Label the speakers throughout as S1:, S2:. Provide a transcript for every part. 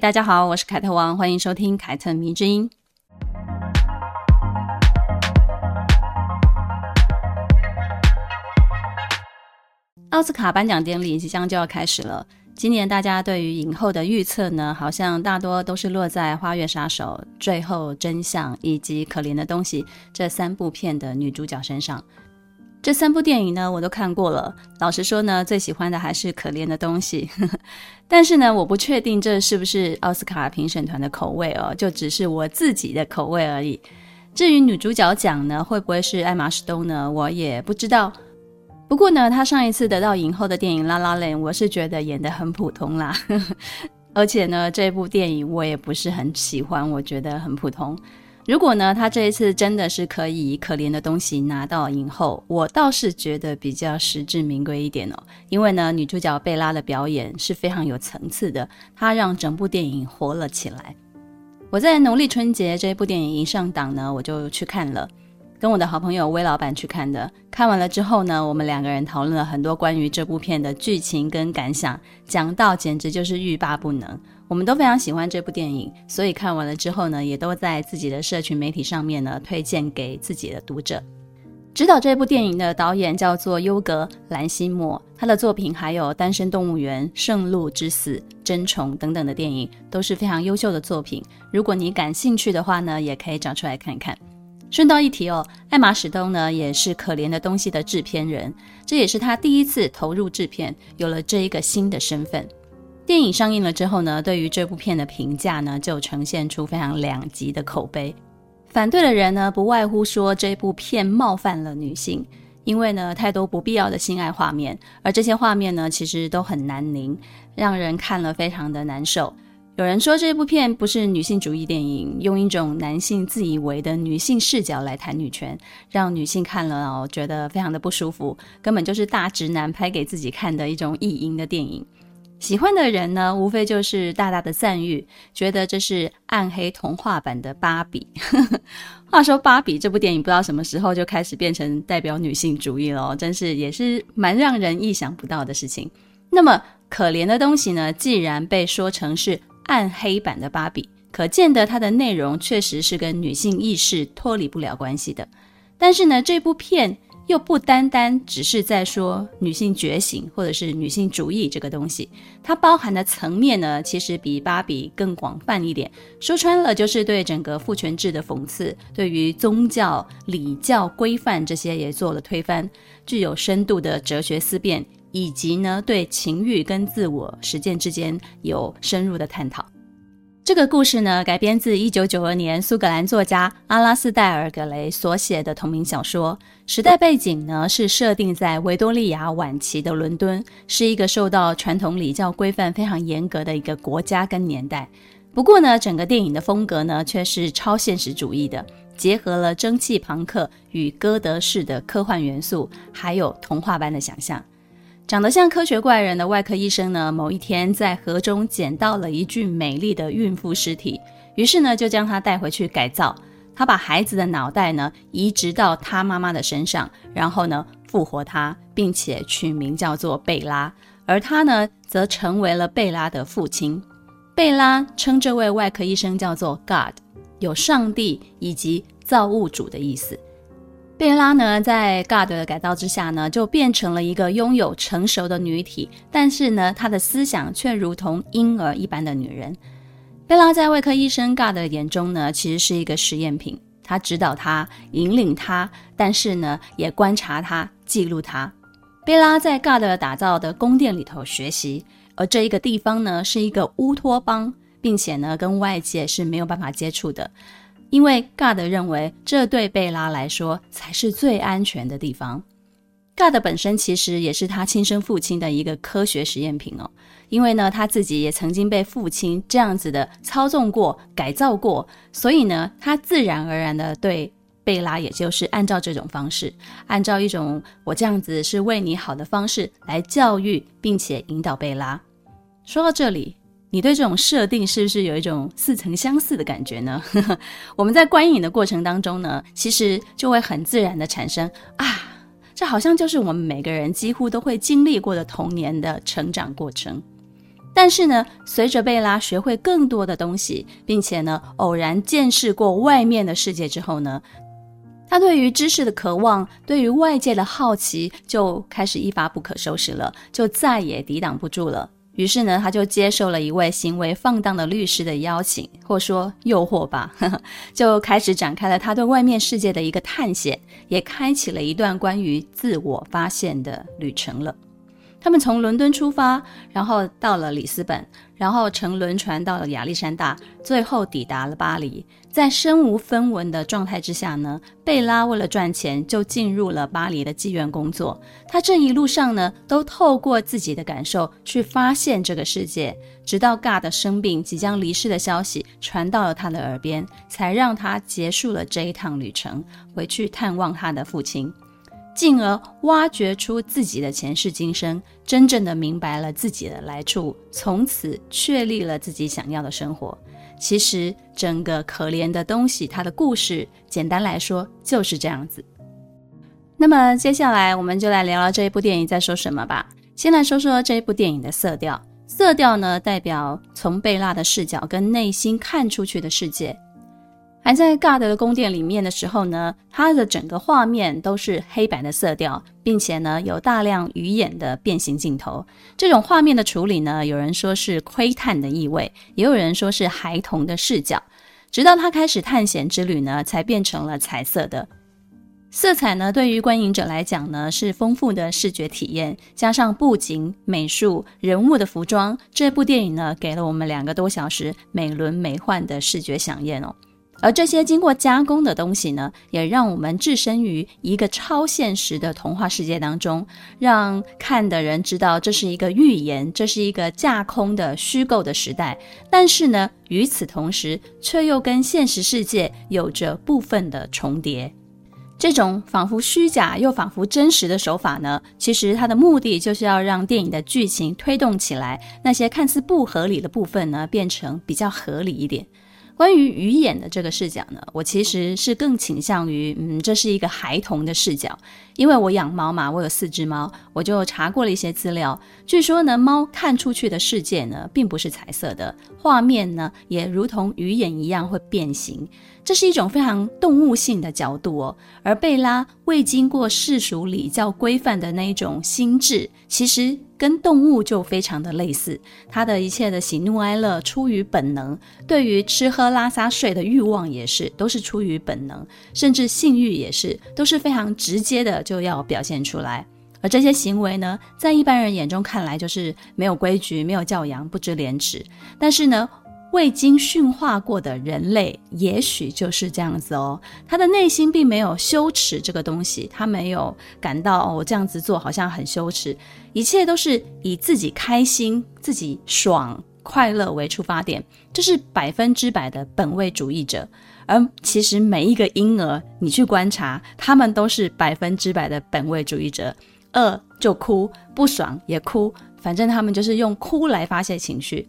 S1: 大家好，我是凯特王，欢迎收听凯特迷之音。奥斯卡颁奖典礼即将就要开始了。今年大家对于影后的预测呢，好像大多都是落在《花月杀手》、《最后真相》以及《可怜的东西》这三部片的女主角身上。这三部电影呢，我都看过了。老实说呢，最喜欢的还是《可怜的东西》。但是呢，我不确定这是不是奥斯卡评审团的口味哦，就只是我自己的口味而已。至于女主角奖呢，会不会是艾玛史东呢？我也不知道。不过呢，她上一次得到影后的电影《La La Land》，我是觉得演得很普通啦。而且呢，这部电影我也不是很喜欢，我觉得很普通。如果呢，他这一次真的是可以可怜的东西拿到影后，我倒是觉得比较实至名归一点哦。因为呢，女主角贝拉的表演是非常有层次的，她让整部电影活了起来。我在农历春节这部电影一上档呢，我就去看了。跟我的好朋友威老板去看的，看完了之后呢，我们两个人讨论了很多关于这部片的剧情跟感想，讲到简直就是欲罢不能。我们都非常喜欢这部电影，所以看完了之后呢，也都在自己的社群媒体上面呢推荐给自己的读者。指导这部电影的导演叫做优格兰西莫，他的作品还有《单身动物园》《圣鹿之死》《真虫》等等的电影都是非常优秀的作品。如果你感兴趣的话呢，也可以找出来看看。顺道一提哦，艾玛史东呢也是《可怜的东西》的制片人，这也是他第一次投入制片，有了这一个新的身份。电影上映了之后呢，对于这部片的评价呢就呈现出非常两极的口碑。反对的人呢不外乎说这部片冒犯了女性，因为呢太多不必要的性爱画面，而这些画面呢其实都很难宁，让人看了非常的难受。有人说这部片不是女性主义电影，用一种男性自以为的女性视角来谈女权，让女性看了哦觉得非常的不舒服，根本就是大直男拍给自己看的一种意淫的电影。喜欢的人呢，无非就是大大的赞誉，觉得这是暗黑童话版的芭比。话说芭比这部电影不知道什么时候就开始变成代表女性主义了，真是也是蛮让人意想不到的事情。那么可怜的东西呢，既然被说成是暗黑版的芭比，可见得它的内容确实是跟女性意识脱离不了关系的。但是呢，这部片又不单单只是在说女性觉醒或者是女性主义这个东西，它包含的层面呢，其实比芭比更广泛一点。说穿了，就是对整个父权制的讽刺，对于宗教礼教规范这些也做了推翻，具有深度的哲学思辨。以及呢，对情欲跟自我实践之间有深入的探讨。这个故事呢，改编自一九九二年苏格兰作家阿拉斯戴尔·葛雷所写的同名小说。时代背景呢，是设定在维多利亚晚期的伦敦，是一个受到传统礼教规范非常严格的一个国家跟年代。不过呢，整个电影的风格呢，却是超现实主义的，结合了蒸汽朋克与哥德式的科幻元素，还有童话般的想象。长得像科学怪人的外科医生呢，某一天在河中捡到了一具美丽的孕妇尸体，于是呢就将她带回去改造。他把孩子的脑袋呢移植到他妈妈的身上，然后呢复活她，并且取名叫做贝拉。而他呢则成为了贝拉的父亲。贝拉称这位外科医生叫做 God，有上帝以及造物主的意思。贝拉呢，在 God 的改造之下呢，就变成了一个拥有成熟的女体，但是呢，她的思想却如同婴儿一般的女人。贝拉在外科医生 God 的眼中呢，其实是一个实验品，他指导她，引领她，但是呢，也观察她，记录她。贝拉在 God 打造的宫殿里头学习，而这一个地方呢，是一个乌托邦，并且呢，跟外界是没有办法接触的。因为 God 认为这对贝拉来说才是最安全的地方。God 本身其实也是他亲生父亲的一个科学实验品哦。因为呢，他自己也曾经被父亲这样子的操纵过、改造过，所以呢，他自然而然的对贝拉也就是按照这种方式，按照一种我这样子是为你好的方式来教育并且引导贝拉。说到这里，你对这种设定是不是有一种似曾相似的感觉呢？我们在观影的过程当中呢，其实就会很自然的产生啊，这好像就是我们每个人几乎都会经历过的童年的成长过程。但是呢，随着贝拉学会更多的东西，并且呢，偶然见识过外面的世界之后呢，他对于知识的渴望，对于外界的好奇，就开始一发不可收拾了，就再也抵挡不住了。于是呢，他就接受了一位行为放荡的律师的邀请，或说诱惑吧，呵呵，就开始展开了他对外面世界的一个探险，也开启了一段关于自我发现的旅程了。他们从伦敦出发，然后到了里斯本，然后乘轮船到了亚历山大，最后抵达了巴黎。在身无分文的状态之下呢，贝拉为了赚钱就进入了巴黎的妓院工作。他这一路上呢，都透过自己的感受去发现这个世界，直到 God 生病即将离世的消息传到了他的耳边，才让他结束了这一趟旅程，回去探望他的父亲。进而挖掘出自己的前世今生，真正的明白了自己的来处，从此确立了自己想要的生活。其实整个可怜的东西，它的故事，简单来说就是这样子。那么接下来我们就来聊聊这一部电影在说什么吧。先来说说这一部电影的色调，色调呢，代表从贝拉的视角跟内心看出去的世界。还在 God 的宫殿里面的时候呢，它的整个画面都是黑白的色调，并且呢有大量鱼眼的变形镜头。这种画面的处理呢，有人说是窥探的意味，也有人说是孩童的视角。直到他开始探险之旅呢，才变成了彩色的。色彩呢，对于观影者来讲呢，是丰富的视觉体验，加上布景、美术、人物的服装，这部电影呢，给了我们两个多小时美轮美奂的视觉饗宴哦。而这些经过加工的东西呢，也让我们置身于一个超现实的童话世界当中，让看的人知道这是一个寓言，这是一个架空的虚构的时代。但是呢，与此同时，却又跟现实世界有着部分的重叠。这种仿佛虚假又仿佛真实的手法呢，其实它的目的就是要让电影的剧情推动起来，那些看似不合理的部分呢，变成比较合理一点。关于鱼眼的这个视角呢，我其实是更倾向于，嗯，这是一个孩童的视角，因为我养猫嘛，我有四只猫，我就查过了一些资料，据说呢，猫看出去的世界呢，并不是彩色的，画面呢，也如同鱼眼一样会变形。这是一种非常动物性的角度哦，而贝拉未经过世俗礼教规范的那一种心智，其实跟动物就非常的类似。他的一切的喜怒哀乐出于本能，对于吃喝拉撒睡的欲望也是，都是出于本能，甚至性欲也是，都是非常直接的就要表现出来。而这些行为呢，在一般人眼中看来就是没有规矩、没有教养、不知廉耻，但是呢，未经驯化过的人类，也许就是这样子哦。他的内心并没有羞耻这个东西，他没有感到哦，这样子做好像很羞耻。一切都是以自己开心、自己爽快乐为出发点，这是百分之百的本位主义者。而其实每一个婴儿，你去观察，他们都是百分之百的本位主义者。饿就哭，不爽也哭，反正他们就是用哭来发泄情绪。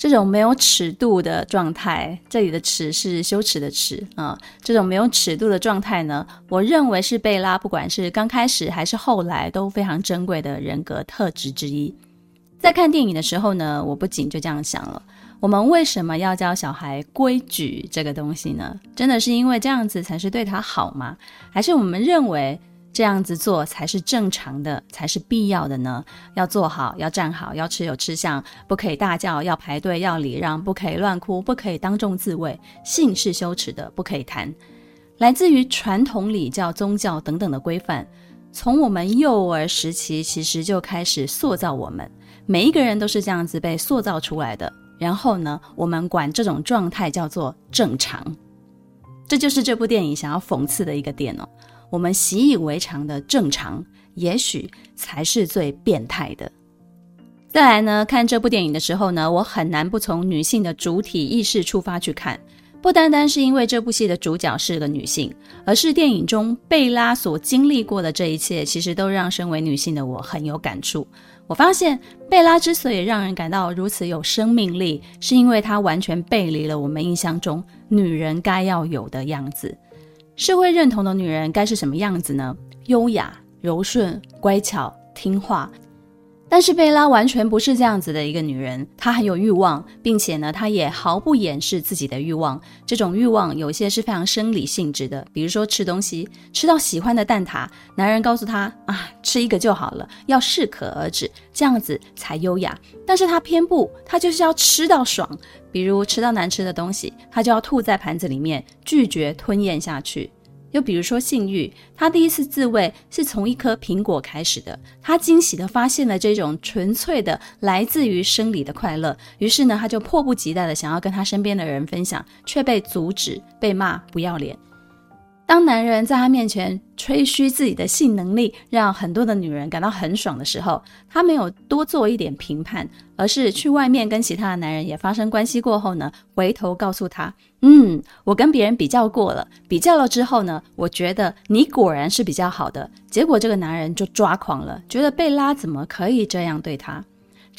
S1: 这种没有尺度的状态，这里的“尺”是羞耻的“耻”啊。这种没有尺度的状态呢，我认为是贝拉不管是刚开始还是后来都非常珍贵的人格特质之一。在看电影的时候呢，我不仅就这样想了：我们为什么要教小孩规矩这个东西呢？真的是因为这样子才是对他好吗？还是我们认为？这样子做才是正常的，才是必要的呢。要坐好，要站好，要吃有吃相，不可以大叫，要排队，要礼让，不可以乱哭，不可以当众自慰。性是羞耻的，不可以谈。来自于传统礼教、宗教等等的规范，从我们幼儿时期其实就开始塑造我们。每一个人都是这样子被塑造出来的。然后呢，我们管这种状态叫做正常。这就是这部电影想要讽刺的一个点哦。我们习以为常的正常，也许才是最变态的。再来呢，看这部电影的时候呢，我很难不从女性的主体意识出发去看。不单单是因为这部戏的主角是个女性，而是电影中贝拉所经历过的这一切，其实都让身为女性的我很有感触。我发现贝拉之所以让人感到如此有生命力，是因为她完全背离了我们印象中女人该要有的样子。社会认同的女人该是什么样子呢？优雅、柔顺、乖巧、听话。但是贝拉完全不是这样子的一个女人，她很有欲望，并且呢，她也毫不掩饰自己的欲望。这种欲望有些是非常生理性质的，比如说吃东西，吃到喜欢的蛋挞，男人告诉她啊，吃一个就好了，要适可而止，这样子才优雅。但是她偏不，她就是要吃到爽，比如吃到难吃的东西，她就要吐在盘子里面，拒绝吞咽下去。又比如说性欲，他第一次自慰是从一颗苹果开始的，他惊喜地发现了这种纯粹的来自于生理的快乐，于是呢，他就迫不及待地想要跟他身边的人分享，却被阻止，被骂不要脸。当男人在他面前吹嘘自己的性能力，让很多的女人感到很爽的时候，他没有多做一点评判，而是去外面跟其他的男人也发生关系过后呢，回头告诉他：“嗯，我跟别人比较过了，比较了之后呢，我觉得你果然是比较好的。”结果这个男人就抓狂了，觉得贝拉怎么可以这样对他？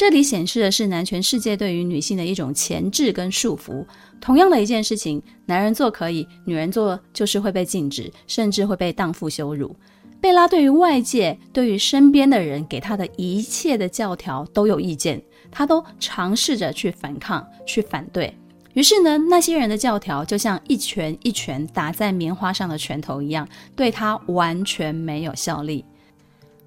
S1: 这里显示的是男权世界对于女性的一种钳制跟束缚。同样的一件事情，男人做可以，女人做就是会被禁止，甚至会被荡妇羞辱。贝拉对于外界、对于身边的人给她的一切的教条都有意见，她都尝试着去反抗、去反对。于是呢，那些人的教条就像一拳一拳打在棉花上的拳头一样，对她完全没有效力。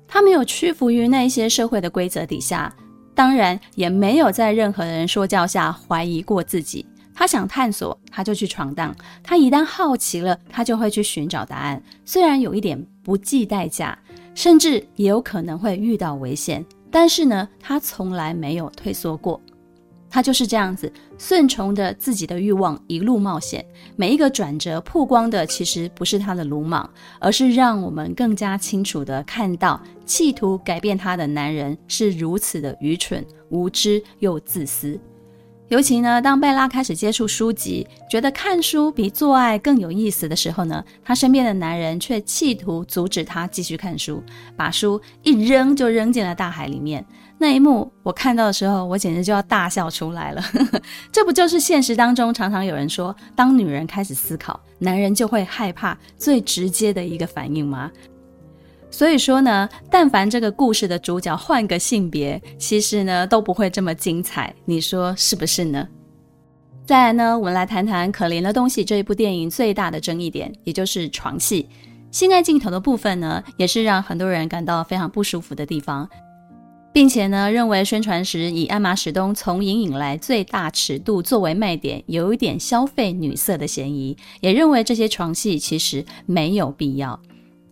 S1: 她没有屈服于那些社会的规则底下。当然也没有在任何人说教下怀疑过自己。他想探索，他就去闯荡。他一旦好奇了，他就会去寻找答案。虽然有一点不计代价，甚至也有可能会遇到危险，但是呢，他从来没有退缩过。他就是这样子，顺从着自己的欲望，一路冒险。每一个转折曝光的，其实不是他的鲁莽，而是让我们更加清楚地看到，企图改变他的男人是如此的愚蠢、无知又自私。尤其呢，当贝拉开始接触书籍，觉得看书比做爱更有意思的时候呢，她身边的男人却企图阻止她继续看书，把书一扔就扔进了大海里面。那一幕我看到的时候，我简直就要大笑出来了。这不就是现实当中常常有人说，当女人开始思考，男人就会害怕最直接的一个反应吗？所以说呢，但凡这个故事的主角换个性别，其实呢都不会这么精彩，你说是不是呢？再来呢，我们来谈谈《可怜的东西》这一部电影最大的争议点，也就是床戏、性爱镜头的部分呢，也是让很多人感到非常不舒服的地方，并且呢，认为宣传时以艾玛史东从影以来最大尺度作为卖点，有一点消费女色的嫌疑，也认为这些床戏其实没有必要。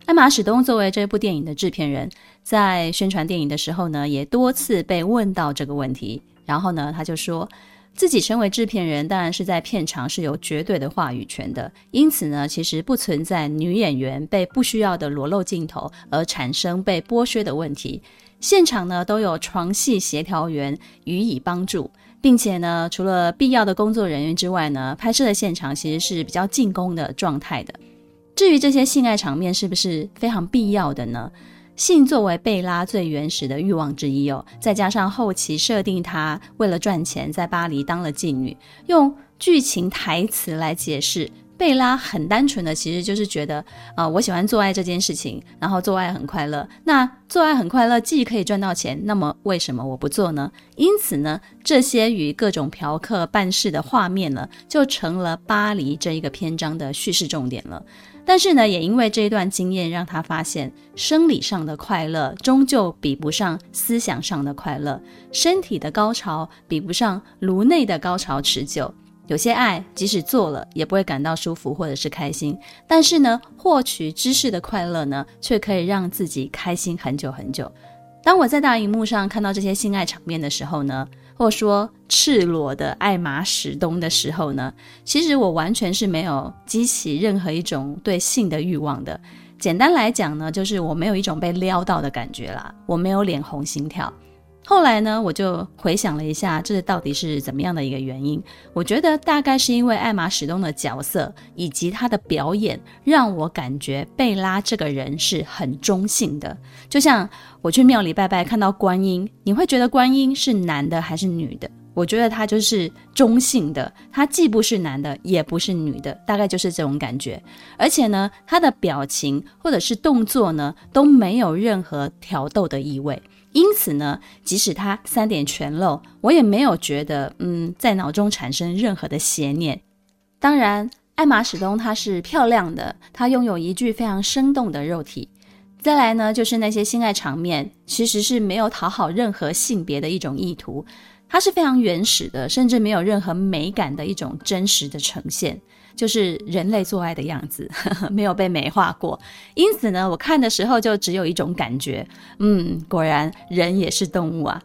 S1: 艾玛·史东作为这部电影的制片人，在宣传电影的时候呢，也多次被问到这个问题。然后呢，他就说自己身为制片人，当然是在片场是有绝对的话语权的。因此呢，其实不存在女演员被不需要的裸露镜头而产生被剥削的问题。现场呢，都有床戏协调员予以帮助，并且呢，除了必要的工作人员之外呢，拍摄的现场其实是比较进攻的状态的。至于这些性爱场面是不是非常必要的呢？性作为贝拉最原始的欲望之一哦，再加上后期设定她为了赚钱在巴黎当了妓女，用剧情台词来解释。贝拉很单纯的，其实就是觉得，啊、我喜欢做爱这件事情，然后做爱很快乐。那做爱很快乐，既可以赚到钱，那么为什么我不做呢？因此呢，这些与各种嫖客办事的画面呢，就成了巴黎这一个篇章的叙事重点了。但是呢，也因为这一段经验，让他发现生理上的快乐终究比不上思想上的快乐，身体的高潮比不上颅内的高潮持久。有些爱即使做了也不会感到舒服或者是开心，但是呢，获取知识的快乐呢，却可以让自己开心很久很久。当我在大荧幕上看到这些性爱场面的时候呢，或说赤裸的艾玛史东的时候呢，其实我完全是没有激起任何一种对性的欲望的。简单来讲呢，就是我没有一种被撩到的感觉啦，我没有脸红心跳。后来呢，我就回想了一下，这到底是怎么样的一个原因？我觉得大概是因为艾玛史东的角色以及他的表演，让我感觉贝拉这个人是很中性的。就像我去庙里拜拜，看到观音，你会觉得观音是男的还是女的？我觉得他就是中性的，他既不是男的，也不是女的，大概就是这种感觉。而且呢，他的表情或者是动作呢，都没有任何挑逗的意味。因此呢，即使他三点全露，我也没有觉得，嗯，在脑中产生任何的邪念。当然，艾玛史东她是漂亮的，她拥有一具非常生动的肉体。再来呢，就是那些性爱场面，其实是没有讨好任何性别的一种意图，它是非常原始的，甚至没有任何美感的一种真实的呈现。就是人类做爱的样子，没有被美化过。因此呢，我看的时候就只有一种感觉，嗯，果然人也是动物啊。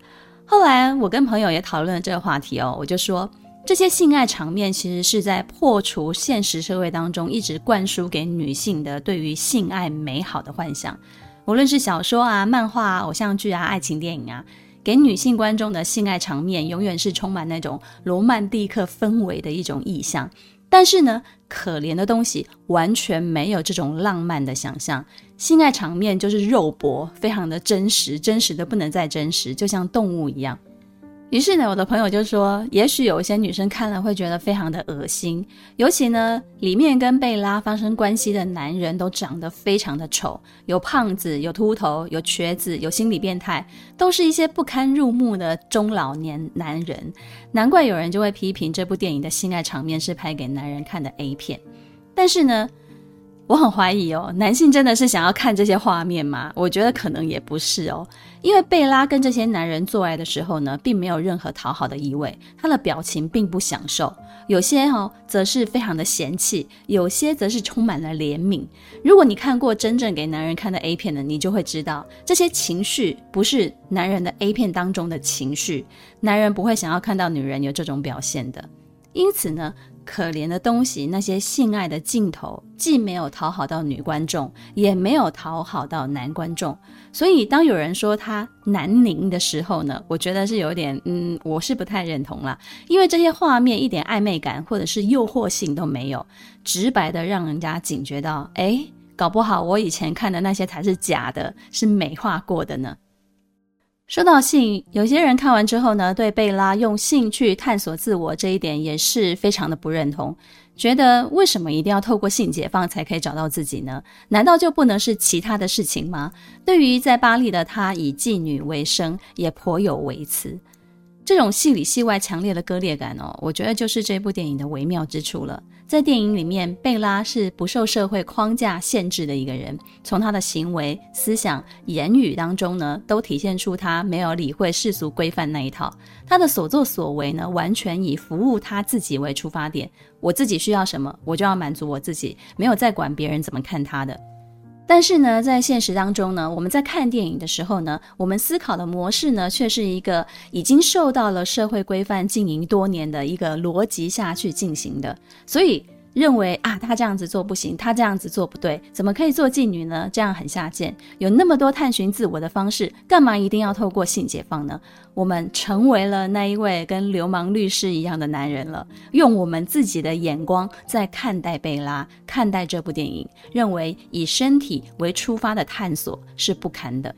S1: 后来我跟朋友也讨论了这个话题哦，我就说这些性爱场面其实是在破除现实社会当中一直灌输给女性的对于性爱美好的幻想。无论是小说啊、漫画啊、偶像剧啊、爱情电影啊，给女性观众的性爱场面永远是充满那种罗曼蒂克氛围的一种意象。但是呢，可怜的东西完全没有这种浪漫的想象，性爱场面就是肉搏，非常的真实，真实的不能再真实，就像动物一样。于是呢，我的朋友就说，也许有一些女生看了会觉得非常的恶心，尤其呢，里面跟贝拉发生关系的男人都长得非常的丑，有胖子，有秃头，有瘸子，有心理变态，都是一些不堪入目的中老年男人。难怪有人就会批评这部电影的性爱场面是拍给男人看的 A 片。但是呢，我很怀疑哦，男性真的是想要看这些画面吗？我觉得可能也不是哦，因为贝拉跟这些男人做爱的时候呢，并没有任何讨好的意味，他的表情并不享受，有些哦则是非常的嫌弃，有些则是充满了怜悯。如果你看过真正给男人看的 A 片呢，你就会知道这些情绪不是男人的 A 片当中的情绪，男人不会想要看到女人有这种表现的。因此呢，可怜的东西，那些性爱的镜头，既没有讨好到女观众，也没有讨好到男观众。所以，当有人说他南宁的时候呢，我觉得是有点，嗯，我是不太认同啦。因为这些画面一点暧昧感或者是诱惑性都没有，直白的让人家警觉到，哎，搞不好我以前看的那些才是假的，是美化过的呢。说到性，有些人看完之后呢，对贝拉用性去探索自我这一点也是非常的不认同，觉得为什么一定要透过性解放才可以找到自己呢？难道就不能是其他的事情吗？对于在巴黎的她以妓女为生，也颇有微词。这种戏里戏外强烈的割裂感哦，我觉得就是这部电影的微妙之处了。在电影里面，贝拉是不受社会框架限制的一个人，从她的行为、思想、言语当中呢，都体现出她没有理会世俗规范那一套。她的所作所为呢，完全以服务她自己为出发点。我自己需要什么，我就要满足我自己，没有再管别人怎么看她的。但是呢，在现实当中呢，我们在看电影的时候呢，我们思考的模式呢，却是一个已经受到了社会规范经营多年的一个逻辑下去进行的，所以。认为啊，他这样子做不行，他这样子做不对，怎么可以做妓女呢？这样很下贱。有那么多探寻自我的方式，干嘛一定要透过性解放呢？我们成为了那一位跟流氓律师一样的男人了，用我们自己的眼光在看待贝拉，看待这部电影，认为以身体为出发的探索是不堪的。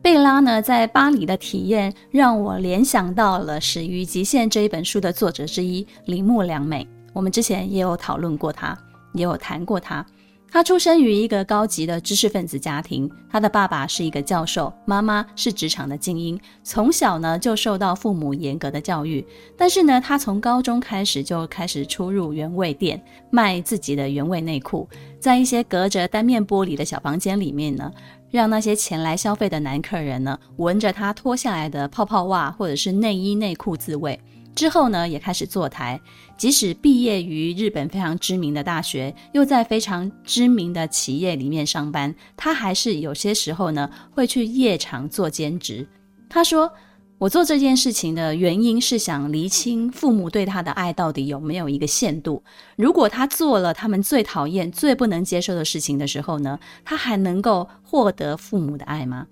S1: 贝拉呢，在巴黎的体验让我联想到了《始于极限》这一本书的作者之一铃木良美。我们之前也有讨论过他，也有谈过他。他出生于一个高级的知识分子家庭，他的爸爸是一个教授，妈妈是职场的精英。从小呢就受到父母严格的教育，但是呢，他从高中开始就开始出入原味店，卖自己的原味内裤，在一些隔着单面玻璃的小房间里面呢，让那些前来消费的男客人呢闻着他脱下来的泡泡袜或者是内衣内裤自慰。之后呢，也开始坐台。即使毕业于日本非常知名的大学，又在非常知名的企业里面上班，他还是有些时候呢会去夜场做兼职。他说：“我做这件事情的原因是想厘清父母对他的爱到底有没有一个限度。如果他做了他们最讨厌、最不能接受的事情的时候呢，他还能够获得父母的爱吗？”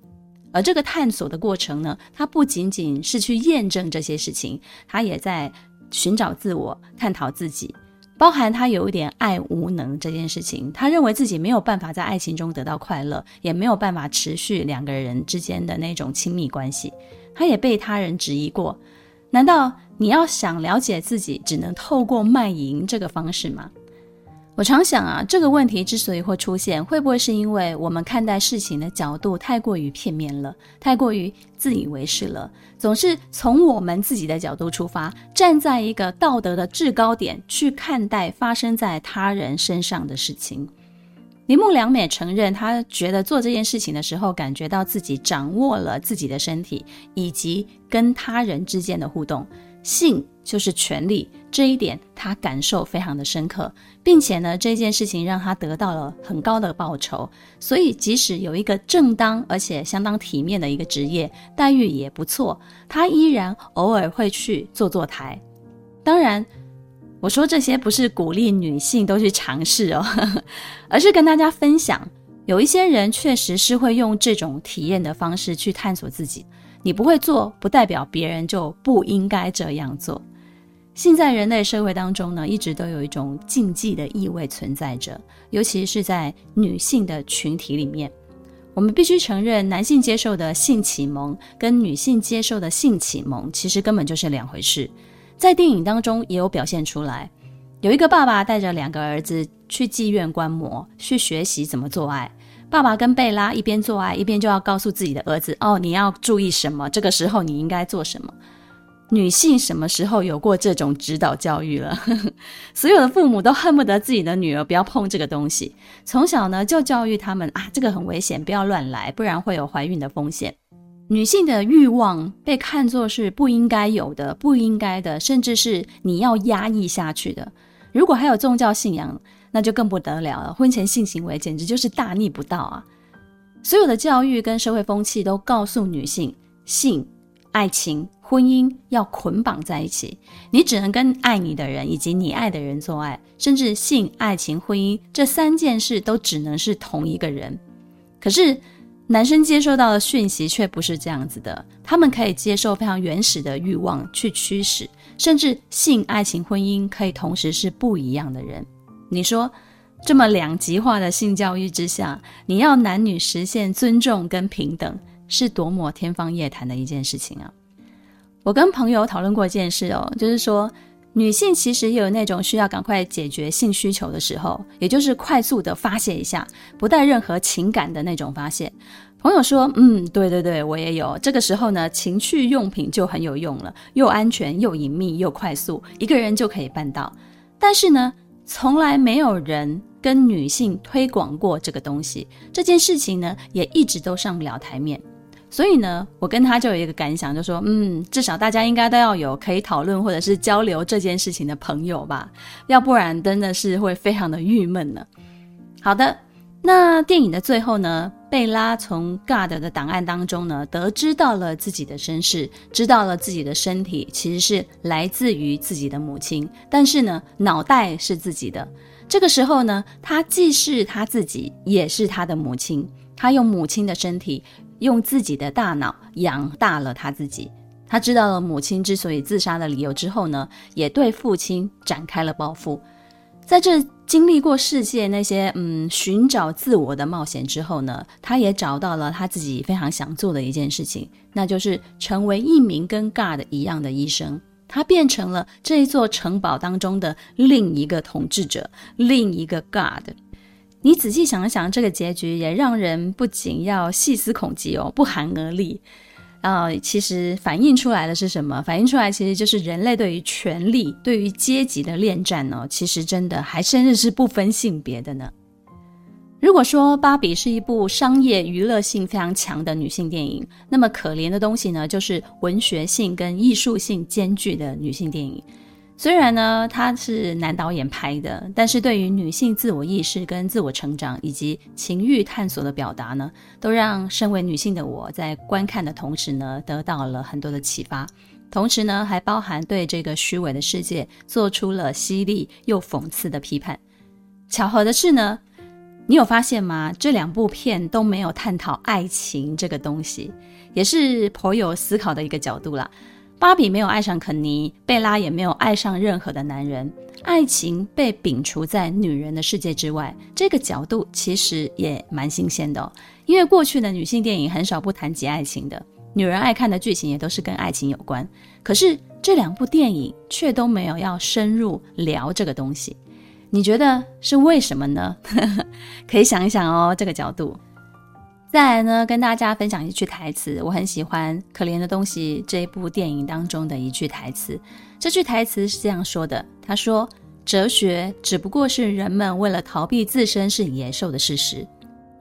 S1: 而这个探索的过程呢，它不仅仅是去验证这些事情，它也在寻找自我、探讨自己，包含他有一点爱无能这件事情。他认为自己没有办法在爱情中得到快乐，也没有办法持续两个人之间的那种亲密关系。他也被他人质疑过：难道你要想了解自己，只能透过卖淫这个方式吗？我常想啊，这个问题之所以会出现，会不会是因为我们看待事情的角度太过于片面了，太过于自以为是了？总是从我们自己的角度出发，站在一个道德的制高点去看待发生在他人身上的事情。铃木良美承认，她觉得做这件事情的时候，感觉到自己掌握了自己的身体以及跟他人之间的互动。性就是权力，这一点他感受非常的深刻，并且呢，这件事情让他得到了很高的报酬。所以，即使有一个正当而且相当体面的一个职业，待遇也不错，他依然偶尔会去做坐台。当然，我说这些不是鼓励女性都去尝试哦，而是跟大家分享，有一些人确实是会用这种体验的方式去探索自己。你不会做，不代表别人就不应该这样做。现在人类社会当中呢，一直都有一种禁忌的意味存在着，尤其是在女性的群体里面。我们必须承认，男性接受的性启蒙跟女性接受的性启蒙其实根本就是两回事。在电影当中也有表现出来，有一个爸爸带着两个儿子去妓院观摩，去学习怎么做爱。爸爸跟贝拉一边做爱，一边就要告诉自己的儿子：“哦，你要注意什么？这个时候你应该做什么？”女性什么时候有过这种指导教育了？所有的父母都恨不得自己的女儿不要碰这个东西，从小呢就教育他们啊，这个很危险，不要乱来，不然会有怀孕的风险。女性的欲望被看作是不应该有的、不应该的，甚至是你要压抑下去的。如果还有宗教信仰，那就更不得了了。婚前性行为简直就是大逆不道啊！所有的教育跟社会风气都告诉女性，性、爱情、婚姻要捆绑在一起，你只能跟爱你的人以及你爱的人做爱，甚至性、爱情、婚姻这三件事都只能是同一个人。可是男生接收到的讯息却不是这样子的，他们可以接受非常原始的欲望去驱使，甚至性、爱情、婚姻可以同时是不一样的人。你说，这么两极化的性教育之下，你要男女实现尊重跟平等，是多么天方夜谭的一件事情啊！我跟朋友讨论过一件事哦，就是说，女性其实也有那种需要赶快解决性需求的时候，也就是快速的发泄一下，不带任何情感的那种发泄。朋友说，嗯，对对对，我也有。这个时候呢，情趣用品就很有用了，又安全又隐秘又快速，一个人就可以办到。但是呢，从来没有人跟女性推广过这个东西，这件事情呢，也一直都上不了台面。所以呢，我跟他就有一个感想，就说，嗯，至少大家应该都要有可以讨论或者是交流这件事情的朋友吧，要不然真的是会非常的郁闷呢。好的。那电影的最后呢，贝拉从 God 的档案当中呢，得知到了自己的身世，知道了自己的身体其实是来自于自己的母亲，但是呢，脑袋是自己的。这个时候呢，他既是他自己，也是他的母亲。他用母亲的身体，用自己的大脑养大了他自己。他知道了母亲之所以自杀的理由之后呢，也对父亲展开了报复。在这经历过世界那些嗯寻找自我的冒险之后呢，他也找到了他自己非常想做的一件事情，那就是成为一名跟 God 一样的医生。他变成了这一座城堡当中的另一个统治者，另一个 God。你仔细想一想，这个结局也让人不仅要细思恐极哦，不寒而栗。啊、其实反映出来的是什么？反映出来其实就是人类对于权力、对于阶级的恋战呢。其实真的还甚至是不分性别的呢。如果说《芭比》是一部商业娱乐性非常强的女性电影，那么可怜的东西呢，就是文学性跟艺术性兼具的女性电影。虽然呢，它是男导演拍的，但是对于女性自我意识跟自我成长以及情欲探索的表达呢，都让身为女性的我在观看的同时呢，得到了很多的启发。同时呢，还包含对这个虚伪的世界做出了犀利又讽刺的批判。巧合的是呢，你有发现吗？这两部片都没有探讨爱情这个东西，也是颇有思考的一个角度啦。芭比没有爱上肯尼，贝拉也没有爱上任何的男人，爱情被摒除在女人的世界之外。这个角度其实也蛮新鲜的哦，因为过去的女性电影很少不谈及爱情的，女人爱看的剧情也都是跟爱情有关。可是这两部电影却都没有要深入聊这个东西。你觉得是为什么呢？可以想一想哦，这个角度。再来呢，跟大家分享一句台词，我很喜欢《可怜的东西》这一部电影当中的一句台词。这句台词是这样说的：“他说，哲学只不过是人们为了逃避自身是野兽的事实。”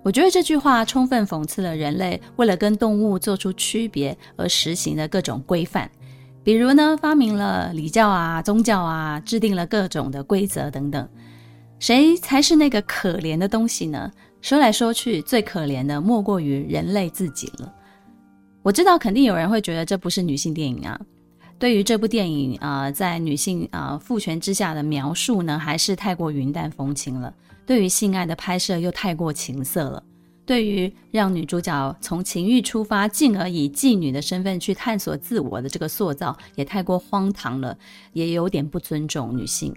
S1: 我觉得这句话充分讽刺了人类为了跟动物做出区别而实行的各种规范。比如呢，发明了礼教啊、宗教啊，制定了各种的规则等等。谁才是那个可怜的东西呢？说来说去，最可怜的莫过于人类自己了。我知道，肯定有人会觉得这不是女性电影啊。对于这部电影啊、在女性啊、父权之下的描述呢，还是太过云淡风轻了。对于性爱的拍摄又太过情色了。对于让女主角从情欲出发，进而以妓女的身份去探索自我的这个塑造，也太过荒唐了，也有点不尊重女性。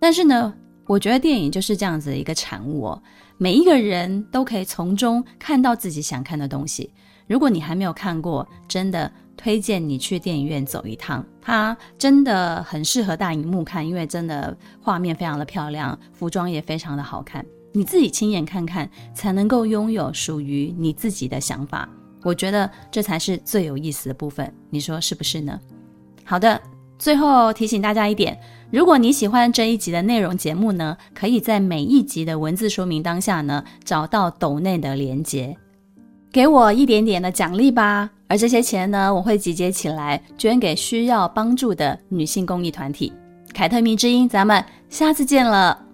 S1: 但是呢，我觉得电影就是这样子的一个产物哦，每一个人都可以从中看到自己想看的东西。如果你还没有看过，真的推荐你去电影院走一趟，它真的很适合大荧幕看，因为真的画面非常的漂亮，服装也非常的好看。你自己亲眼看看，才能够拥有属于你自己的想法。我觉得这才是最有意思的部分，你说是不是呢？好的，最后提醒大家一点，如果你喜欢这一集的内容节目呢，可以在每一集的文字说明当下呢，找到抖内的连接，给我一点点的奖励吧。而这些钱呢，我会集结起来，捐给需要帮助的女性公益团体。凯特迷之音，咱们下次见了。